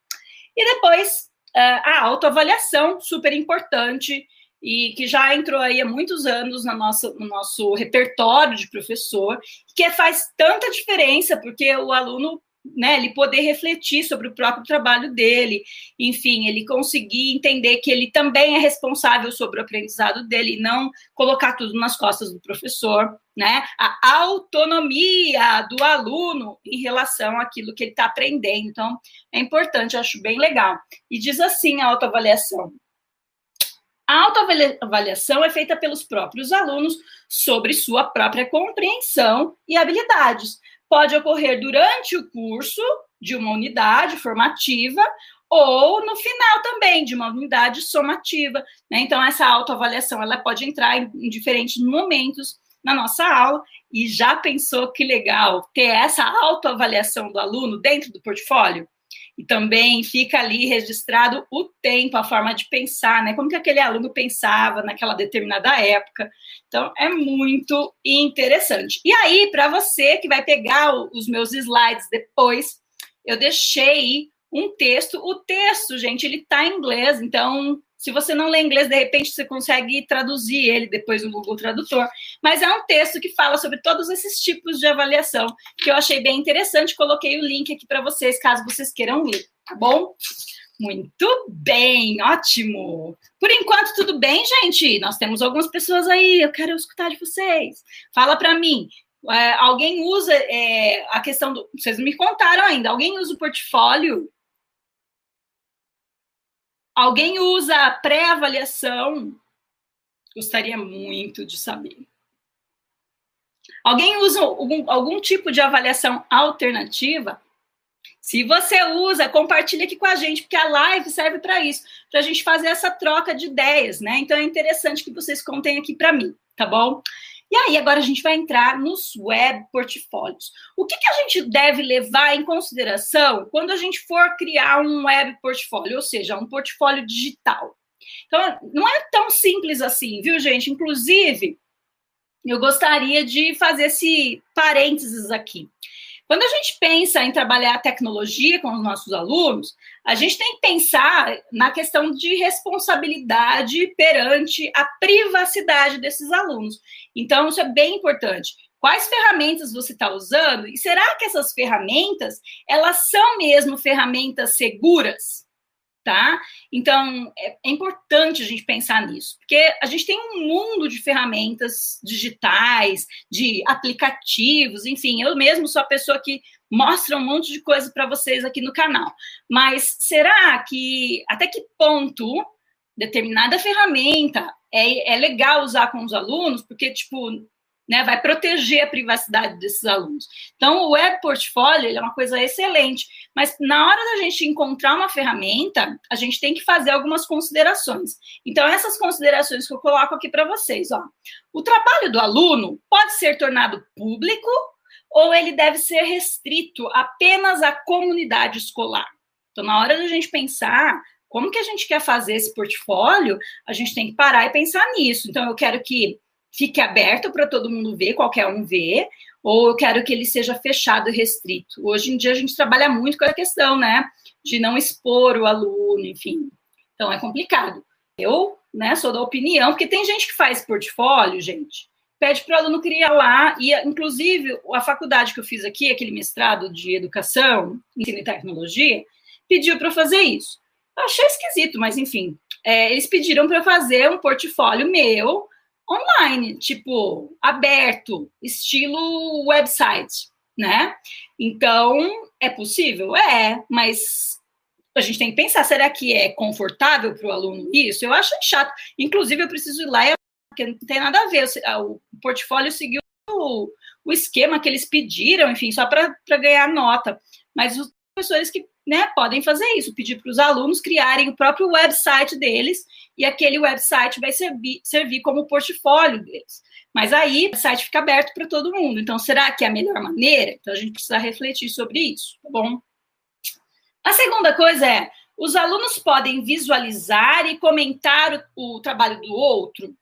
E depois, a autoavaliação, super importante, e que já entrou aí há muitos anos na nossa, no nosso repertório de professor, que faz tanta diferença, porque o aluno né, ele poder refletir sobre o próprio trabalho dele, enfim, ele conseguir entender que ele também é responsável sobre o aprendizado dele, e não colocar tudo nas costas do professor, né? A autonomia do aluno em relação àquilo que ele está aprendendo. Então, é importante, acho bem legal. E diz assim a autoavaliação. A autoavaliação é feita pelos próprios alunos sobre sua própria compreensão e habilidades pode ocorrer durante o curso de uma unidade formativa ou no final também de uma unidade somativa. Né? Então, essa autoavaliação ela pode entrar em, em diferentes momentos na nossa aula. E já pensou que legal ter essa autoavaliação do aluno dentro do portfólio? E também fica ali registrado o tempo, a forma de pensar, né? Como que aquele aluno pensava naquela determinada época. Então, é muito interessante. E aí, para você que vai pegar os meus slides depois, eu deixei um texto. O texto, gente, ele está em inglês, então se você não lê inglês, de repente você consegue traduzir ele depois no Google Tradutor. Mas é um texto que fala sobre todos esses tipos de avaliação, que eu achei bem interessante. Coloquei o link aqui para vocês, caso vocês queiram ler, tá bom? Muito bem, ótimo. Por enquanto, tudo bem, gente? Nós temos algumas pessoas aí, eu quero escutar de vocês. Fala para mim, é, alguém usa é, a questão do. Vocês me contaram ainda, alguém usa o portfólio Alguém usa a pré-avaliação? Gostaria muito de saber. Alguém usa algum, algum tipo de avaliação alternativa? Se você usa, compartilha aqui com a gente, porque a live serve para isso, para a gente fazer essa troca de ideias, né? Então é interessante que vocês contem aqui para mim, tá bom? E aí, agora a gente vai entrar nos web portfólios. O que, que, a gente deve levar em consideração quando a gente for criar um web portfólio, ou seja, um portfólio digital? Então, não é tão simples assim, viu, gente? Inclusive, eu gostaria de fazer esse parênteses aqui. Quando a gente pensa em trabalhar a tecnologia com os nossos alunos, a gente tem que pensar na questão de responsabilidade perante a privacidade desses alunos. Então, isso é bem importante. Quais ferramentas você está usando? E será que essas ferramentas elas são mesmo ferramentas seguras? Tá? Então, é, é, importante a gente pensar nisso, porque a gente tem um mundo de ferramentas digitais, de aplicativos, enfim, eu mesmo sou a pessoa que mostra um monte de coisa para vocês aqui no canal. Mas será que até que ponto determinada ferramenta é, é legal usar com os alunos? Porque, tipo, né, vai proteger a privacidade desses alunos. Então, o Web Portfólio é uma coisa excelente, mas na hora da gente encontrar uma ferramenta, a gente tem que fazer algumas considerações. Então, essas considerações que eu coloco aqui para vocês, ó. O trabalho do aluno pode ser tornado público ou ele deve ser restrito apenas à comunidade escolar. Então, na hora da gente pensar como que a gente quer fazer esse portfólio, a gente tem que parar e pensar nisso. Então, eu quero que fique aberto para todo mundo ver, qualquer um ver, ou eu quero que ele seja fechado e restrito. Hoje em dia a gente trabalha muito com a questão, né, de não expor o aluno, enfim. Então é complicado. Eu, né, sou da opinião, porque tem gente que faz portfólio, gente, pede para o aluno criar lá, e inclusive a faculdade que eu fiz aqui, aquele mestrado de educação, ensino e tecnologia, pediu para fazer isso. Eu achei esquisito, mas enfim, é, eles pediram para fazer um portfólio meu online, tipo, aberto, estilo website, né? Então, é possível? É, mas a gente tem que pensar, será que é confortável para o aluno isso? Eu acho chato. Inclusive, eu preciso ir lá, porque não tem nada a ver. O portfólio seguiu o, o esquema que eles pediram, enfim, só para ganhar nota. Mas os professores que né, podem fazer isso, pedir para os alunos criarem o próprio website deles e aquele website vai servir, servir como portfólio deles. Mas aí o site fica aberto para todo mundo. Então, será que é a melhor maneira? Então, a gente precisa refletir sobre isso, tá bom? A segunda coisa é: os alunos podem visualizar e comentar o, o trabalho do outro.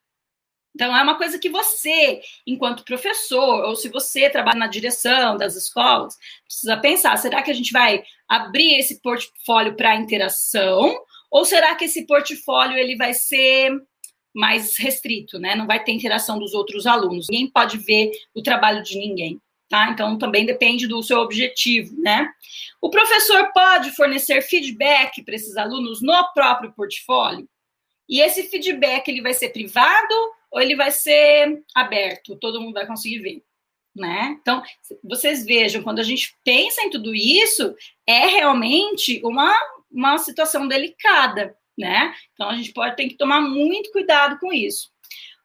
Então, é uma coisa que você, enquanto professor, ou se você trabalha na direção das escolas, precisa pensar: será que a gente vai abrir esse portfólio para interação? Ou será que esse portfólio ele vai ser mais restrito, né? Não vai ter interação dos outros alunos. Ninguém pode ver o trabalho de ninguém, tá? Então também depende do seu objetivo, né? O professor pode fornecer feedback para esses alunos no próprio portfólio. E esse feedback ele vai ser privado ou ele vai ser aberto? Todo mundo vai conseguir ver. Né? Então, vocês vejam, quando a gente pensa em tudo isso, é realmente uma, uma situação delicada, né? Então a gente pode ter que tomar muito cuidado com isso.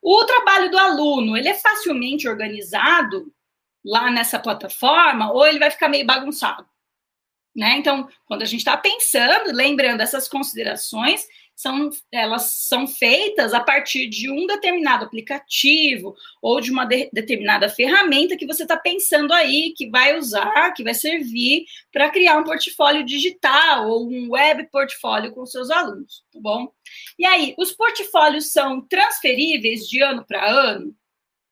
O trabalho do aluno, ele é facilmente organizado lá nessa plataforma ou ele vai ficar meio bagunçado, né? Então, quando a gente está pensando, lembrando essas considerações, são, elas são feitas a partir de um determinado aplicativo ou de uma de, determinada ferramenta que você está pensando aí, que vai usar, que vai servir para criar um portfólio digital ou um web portfólio com seus alunos, tá bom? E aí, os portfólios são transferíveis de ano para ano,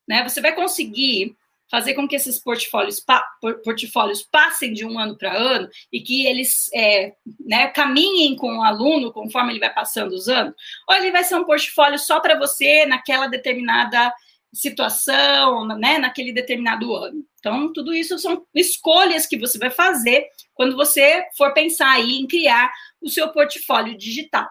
né? Você vai conseguir fazer com que esses portfólios, pa, portfólios passem de um ano para ano e que eles é, né, caminhem com o aluno conforme ele vai passando os anos, ou ele vai ser um portfólio só para você naquela determinada situação, né, naquele determinado ano. Então, tudo isso são escolhas que você vai fazer quando você for pensar aí em criar o seu portfólio digital.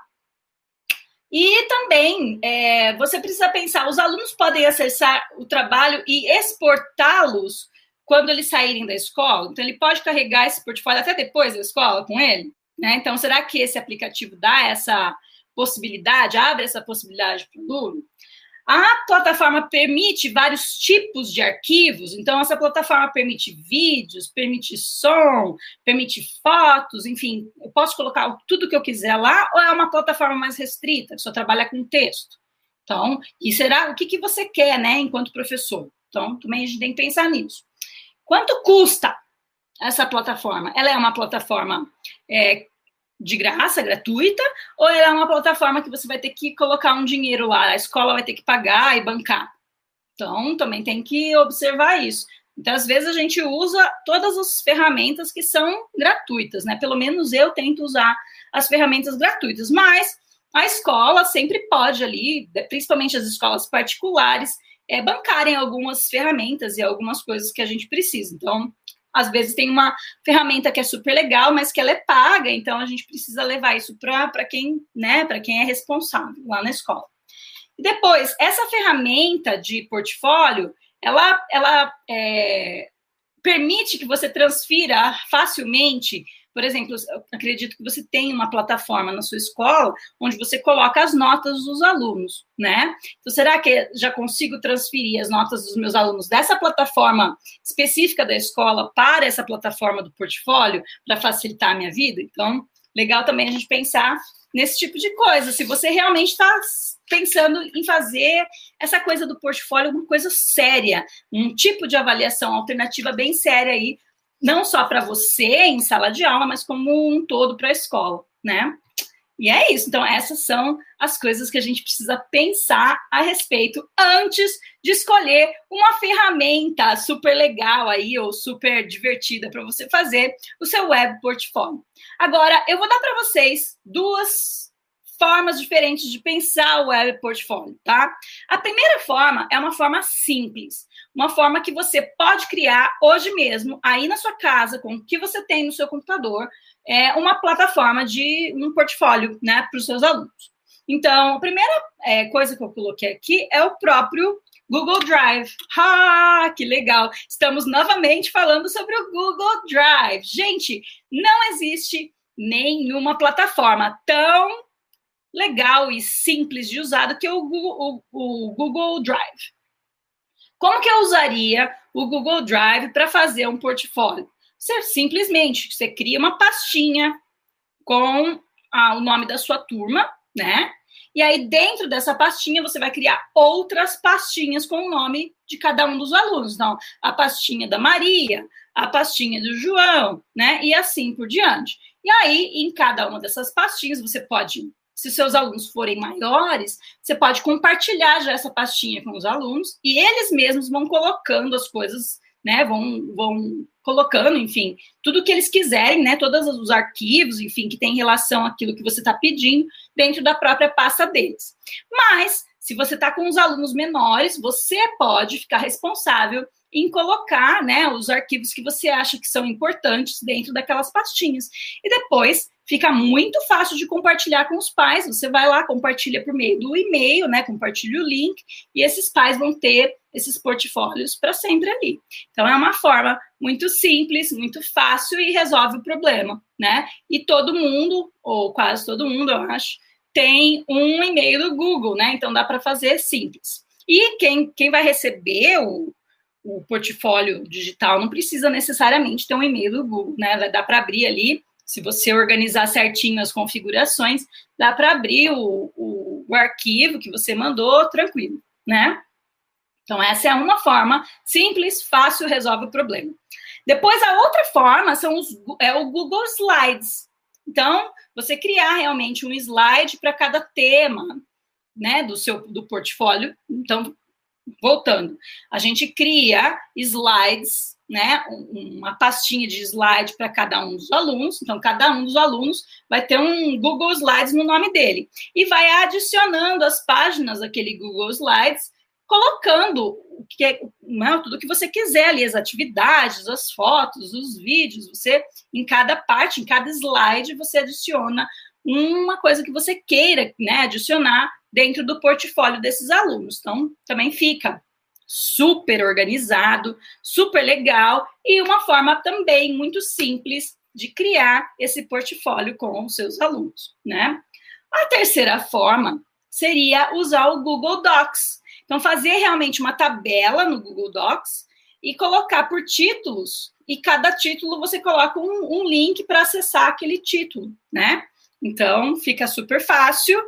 E também é, você precisa pensar: os alunos podem acessar o trabalho e exportá-los quando eles saírem da escola. Então, ele pode carregar esse portfólio até depois da escola com ele. Né? Então, será que esse aplicativo dá essa possibilidade, abre essa possibilidade para o aluno? A plataforma permite vários tipos de arquivos, então essa plataforma permite vídeos, permite som, permite fotos, enfim, eu posso colocar tudo que eu quiser lá, ou é uma plataforma mais restrita, que só trabalha com texto. Então, e será o que, que você quer, né, enquanto professor? Então, também a gente tem que pensar nisso. Quanto custa essa plataforma? Ela é uma plataforma é, de graça, gratuita, ou ela é uma plataforma que você vai ter que colocar um dinheiro lá, a escola vai ter que pagar e bancar. Então, também tem que observar isso. Então, às vezes, a gente usa todas as ferramentas que são gratuitas, né? Pelo menos eu tento usar as ferramentas gratuitas, mas a escola sempre pode ali, principalmente as escolas particulares, é, bancarem algumas ferramentas e algumas coisas que a gente precisa. Então, às vezes tem uma ferramenta que é super legal, mas que ela é paga, então a gente precisa levar isso para quem, né, para quem é responsável lá na escola. E depois, essa ferramenta de portfólio, ela, ela é, permite que você transfira facilmente por exemplo, acredito que você tem uma plataforma na sua escola onde você coloca as notas dos alunos, né? Então, será que já consigo transferir as notas dos meus alunos dessa plataforma específica da escola para essa plataforma do portfólio para facilitar a minha vida? Então, legal também a gente pensar nesse tipo de coisa. Se você realmente está pensando em fazer essa coisa do portfólio uma coisa séria, um tipo de avaliação alternativa bem séria aí não só para você em sala de aula, mas como um todo para a escola, né? E é isso. Então, essas são as coisas que a gente precisa pensar a respeito antes de escolher uma ferramenta super legal aí ou super divertida para você fazer o seu web portfólio. Agora, eu vou dar para vocês duas formas diferentes de pensar o web portfólio, tá? A primeira forma é uma forma simples, uma forma que você pode criar hoje mesmo, aí na sua casa, com o que você tem no seu computador, é uma plataforma de um portfólio, né, para os seus alunos. Então, a primeira é, coisa que eu coloquei aqui é o próprio Google Drive. Ah, que legal! Estamos novamente falando sobre o Google Drive. Gente, não existe nenhuma plataforma tão legal e simples de usar do que o Google, o, o Google Drive. Como que eu usaria o Google Drive para fazer um portfólio? Você simplesmente você cria uma pastinha com ah, o nome da sua turma, né? E aí, dentro dessa pastinha, você vai criar outras pastinhas com o nome de cada um dos alunos. Então, a pastinha da Maria, a pastinha do João, né? E assim por diante. E aí, em cada uma dessas pastinhas, você pode se seus alunos forem maiores, você pode compartilhar já essa pastinha com os alunos e eles mesmos vão colocando as coisas, né? Vão, vão colocando, enfim, tudo que eles quiserem, né? Todos os arquivos, enfim, que tem relação àquilo que você está pedindo dentro da própria pasta deles. Mas, se você está com os alunos menores, você pode ficar responsável em colocar né, os arquivos que você acha que são importantes dentro daquelas pastinhas. E depois fica muito fácil de compartilhar com os pais. Você vai lá, compartilha por meio do e-mail, né? Compartilha o link, e esses pais vão ter esses portfólios para sempre ali. Então é uma forma muito simples, muito fácil e resolve o problema, né? E todo mundo, ou quase todo mundo, eu acho, tem um e-mail do Google, né? Então dá para fazer simples. E quem, quem vai receber o, o portfólio digital não precisa necessariamente ter um e-mail do Google, né? Dá para abrir ali, se você organizar certinho as configurações, dá para abrir o, o, o, arquivo que você mandou tranquilo, né? Então, essa é uma forma simples, fácil, resolve o problema. Depois, a outra forma são os, é o Google Slides. Então, você criar realmente um slide para cada tema, né, do seu do portfólio. Então, voltando, a gente cria slides, né, uma pastinha de slide para cada um dos alunos. Então, cada um dos alunos vai ter um Google Slides no nome dele e vai adicionando as páginas daquele Google Slides, colocando o que não, tudo que você quiser ali, as atividades, as fotos, os vídeos. Você, em cada parte, em cada slide, você adiciona uma coisa que você queira, né, adicionar dentro do portfólio desses alunos. Então, também fica super organizado, super legal e uma forma também muito simples de criar esse portfólio com os seus alunos, né? A terceira forma seria usar o Google Docs. Então, fazer realmente uma tabela no Google Docs e colocar por títulos, e cada título você coloca um, um link para acessar aquele título, né? Então, fica super fácil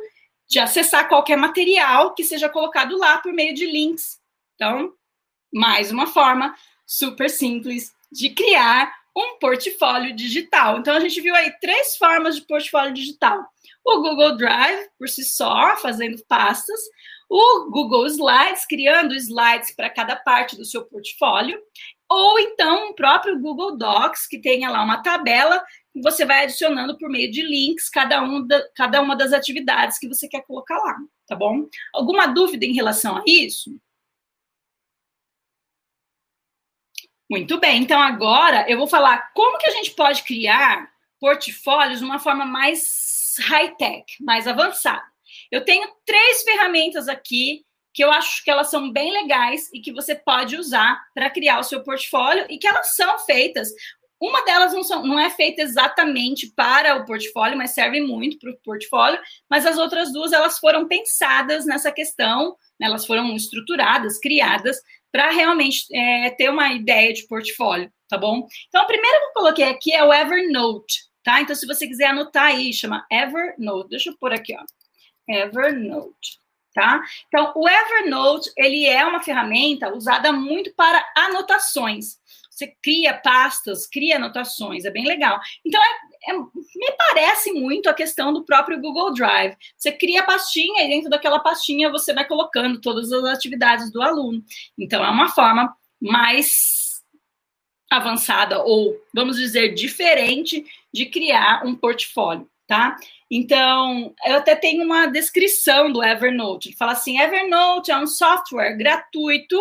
de acessar qualquer material que seja colocado lá por meio de links. Então, mais uma forma super simples de criar um portfólio digital. Então, a gente viu aí três formas de portfólio digital: o Google Drive, por si só, fazendo pastas, o Google Slides, criando slides para cada parte do seu portfólio, ou então o próprio Google Docs, que tenha lá uma tabela você vai adicionando por meio de links cada, um da, cada uma das atividades que você quer colocar lá, tá bom? Alguma dúvida em relação a isso? Muito bem, então agora eu vou falar como que a gente pode criar portfólios de uma forma mais high-tech, mais avançada. Eu tenho três ferramentas aqui que eu acho que elas são bem legais e que você pode usar para criar o seu portfólio e que elas são feitas. Uma delas não, são, não é feita exatamente para o portfólio, mas serve muito para o portfólio, mas as outras duas elas foram pensadas nessa questão, né, elas foram estruturadas, criadas para realmente é, ter uma ideia de portfólio, tá bom? Então, a primeira que eu coloquei aqui é o Evernote, tá? Então, se você quiser anotar aí, chama Evernote. Deixa eu pôr aqui, ó. Evernote, tá? Então, o Evernote, ele é uma ferramenta usada muito para anotações. Você cria pastas, cria anotações, é bem legal. Então, é, me parece muito a questão do próprio Google Drive. Você cria a pastinha e dentro daquela pastinha você vai colocando todas as atividades do aluno. Então, é uma forma mais avançada ou, vamos dizer, diferente de criar um portfólio tá? Então, eu até tenho uma descrição do Evernote. Ele fala assim: Evernote é um software gratuito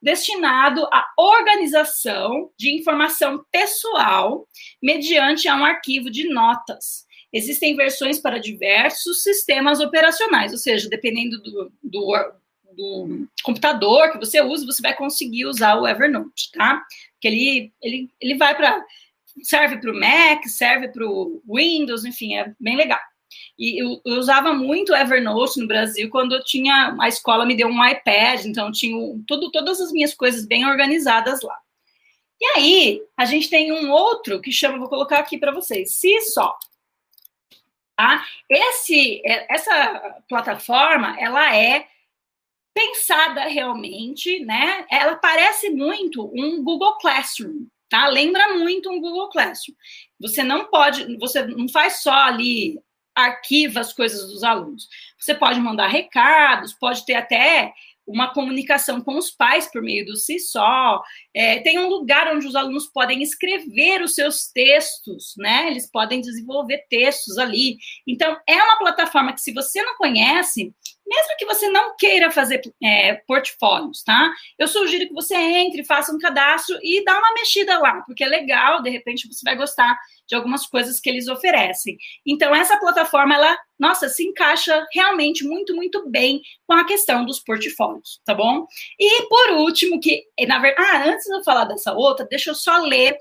destinado à organização de informação pessoal mediante um arquivo de notas. Existem versões para diversos sistemas operacionais, ou seja, dependendo do, do, do computador que você usa, você vai conseguir usar o Evernote, tá? Porque ele, ele, ele vai para serve para o Mac, serve para o Windows, enfim, é bem legal. E eu, eu, usava muito Evernote no Brasil quando eu tinha a escola me deu um iPad, então tinha tudo, todas as minhas coisas bem organizadas lá. E aí a gente tem um outro que chama, vou colocar aqui para vocês, se só. Tá? Esse, é, essa plataforma ela é pensada realmente, né? Ela parece muito um Google Classroom tá? Lembra muito um Google Classroom. Você não pode, você não faz só ali arquiva as coisas dos alunos. Você pode mandar recados, pode ter até uma comunicação com os pais por meio do CISO. É, tem um lugar onde os alunos podem escrever os seus textos, né? Eles podem desenvolver textos ali. Então, é uma plataforma que, se você não conhece, mesmo que você não queira fazer é, portfólios, tá? Eu sugiro que você entre, faça um cadastro e dá uma mexida lá, porque é legal, de repente você vai gostar de algumas coisas que eles oferecem. Então, essa plataforma, ela, nossa, se encaixa realmente muito, muito bem com a questão dos portfólios, tá bom? E por último, que, na verdade, ah, antes de eu falar dessa outra, deixa eu só ler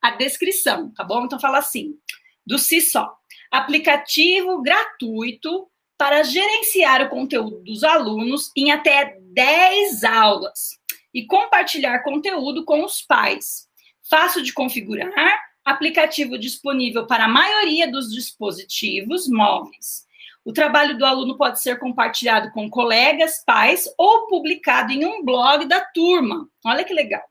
a descrição, tá bom? Então, fala assim, do CISO, aplicativo gratuito para gerenciar o conteúdo dos alunos em até 10 aulas e compartilhar conteúdo com os pais. Fácil de configurar, aplicativo disponível para a maioria dos dispositivos móveis. O trabalho do aluno pode ser compartilhado com colegas, pais ou publicado em um blog da turma. Olha que legal.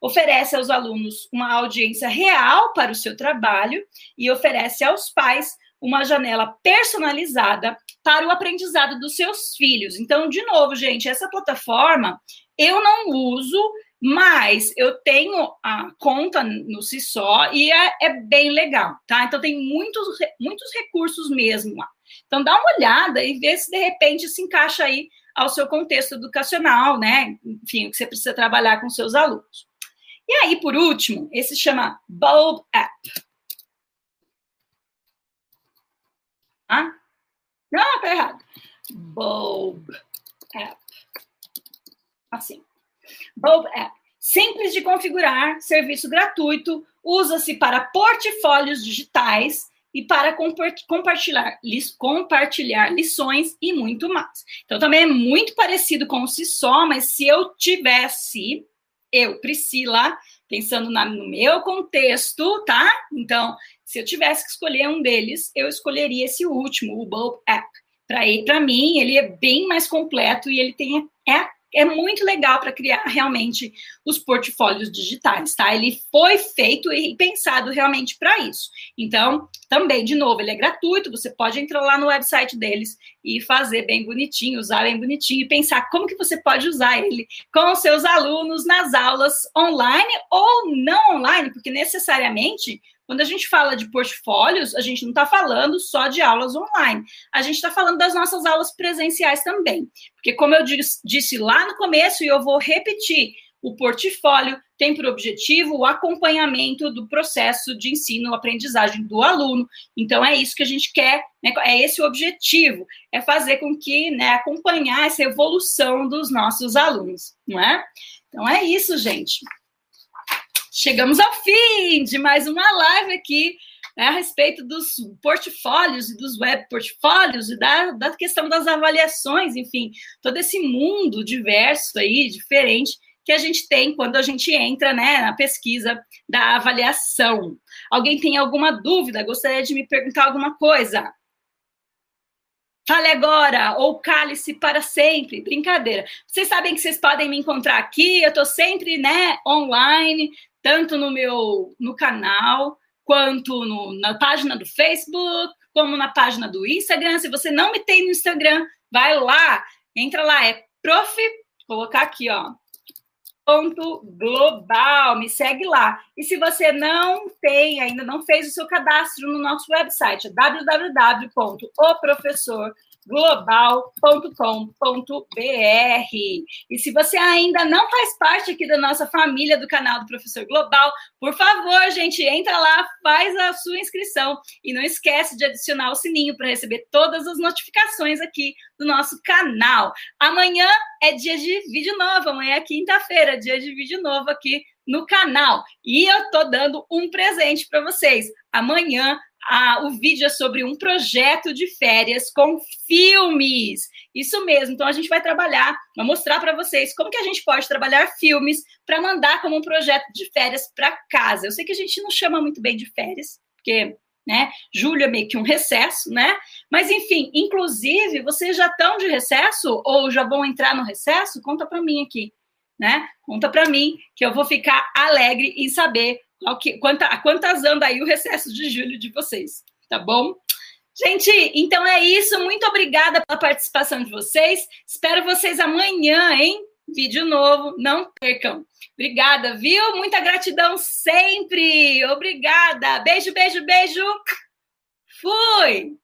Oferece aos alunos uma audiência real para o seu trabalho e oferece aos pais uma janela personalizada para o aprendizado dos seus filhos. Então, de novo, gente, essa plataforma eu não uso mas eu tenho a conta no CISO e é, é, bem legal, tá? Então tem muitos, muitos recursos mesmo lá. Então dá uma olhada e vê se de repente se encaixa aí ao seu contexto educacional, né? Enfim, o que você precisa trabalhar com seus alunos. E aí, por último, esse chama Bulb App. Ah? Não, tá errado. Bulb App. Assim. Bulb App. Simples de configurar, serviço gratuito, usa-se para portfólios digitais e para compartilhar, compartilhar lições e muito mais. Então, também é muito parecido com o CISO, mas se eu tivesse, eu, Priscila, pensando na, no meu contexto, tá? Então, se eu tivesse que escolher um deles, eu escolheria esse último, o Bulb App. Para mim, ele é bem mais completo e ele tem é é muito legal para criar realmente os portfólios digitais, tá? Ele foi feito e pensado realmente para isso. Então, também, de novo, ele é gratuito, você pode entrar lá no website deles e fazer bem bonitinho, usar bem bonitinho e pensar como que você pode usar ele com os seus alunos nas aulas online ou não online, porque necessariamente quando a gente fala de portfólios, a gente não está falando só de aulas online, a gente está falando das nossas aulas presenciais também. Porque, como eu disse lá no começo, e eu vou repetir, o portfólio tem por objetivo o acompanhamento do processo de ensino-aprendizagem do aluno. Então, é isso que a gente quer, né? é esse o objetivo, é fazer com que, né, acompanhar essa evolução dos nossos alunos, não é? Então, é isso, gente. Chegamos ao fim de mais uma live aqui né, a respeito dos portfólios e dos web portfólios e da, da questão das avaliações, enfim, todo esse mundo diverso aí, diferente, que a gente tem quando a gente entra né, na pesquisa da avaliação. Alguém tem alguma dúvida? Gostaria de me perguntar alguma coisa? Fale agora, ou cale-se para sempre. Brincadeira. Vocês sabem que vocês podem me encontrar aqui, eu estou sempre né, online, tanto no meu no canal, quanto no, na página do Facebook, como na página do Instagram. Se você não me tem no Instagram, vai lá, entra lá, é prof, colocar aqui, ó, ponto global, me segue lá. E se você não tem, ainda não fez o seu cadastro no nosso website, www.oprofessor.com global.com.br. E se você ainda não faz parte aqui da nossa família do canal do Professor Global, por favor, gente, entra lá, faz a sua inscrição e não esquece de adicionar o sininho para receber todas as notificações aqui do nosso canal. Amanhã é dia de vídeo novo, amanhã é quinta-feira, dia de vídeo novo aqui no canal. E eu tô dando um presente para vocês. Amanhã o vídeo é sobre um projeto de férias com filmes. Isso mesmo. Então a gente vai trabalhar, vai mostrar para vocês como que a gente pode trabalhar filmes para mandar como um projeto de férias para casa. Eu sei que a gente não chama muito bem de férias, porque né? Julho é meio que um recesso, né? Mas enfim, inclusive, vocês já estão de recesso ou já vão entrar no recesso? Conta para mim aqui, né? Conta para mim que eu vou ficar alegre em saber que, quanta, quantas anda aí o recesso de julho de vocês, tá bom? Gente, então é isso. Muito obrigada pela participação de vocês. Espero vocês amanhã, hein? Vídeo novo, não percam. Obrigada, viu? Muita gratidão sempre. Obrigada. Beijo, beijo, beijo. Fui!